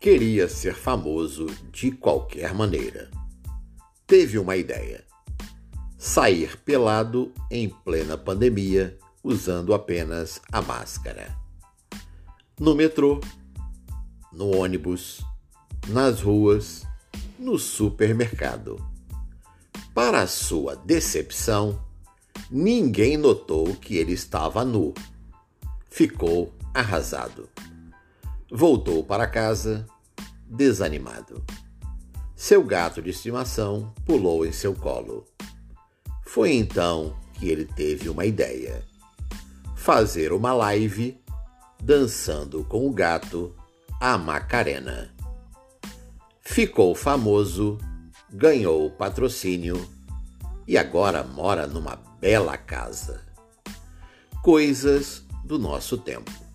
queria ser famoso de qualquer maneira. Teve uma ideia: sair pelado em plena pandemia usando apenas a máscara. No metrô, no ônibus, nas ruas, no supermercado. Para sua decepção, ninguém notou que ele estava nu. Ficou arrasado. Voltou para casa desanimado. Seu gato de estimação pulou em seu colo. Foi então que ele teve uma ideia: fazer uma live dançando com o gato a Macarena. Ficou famoso, ganhou patrocínio e agora mora numa bela casa. Coisas do nosso tempo.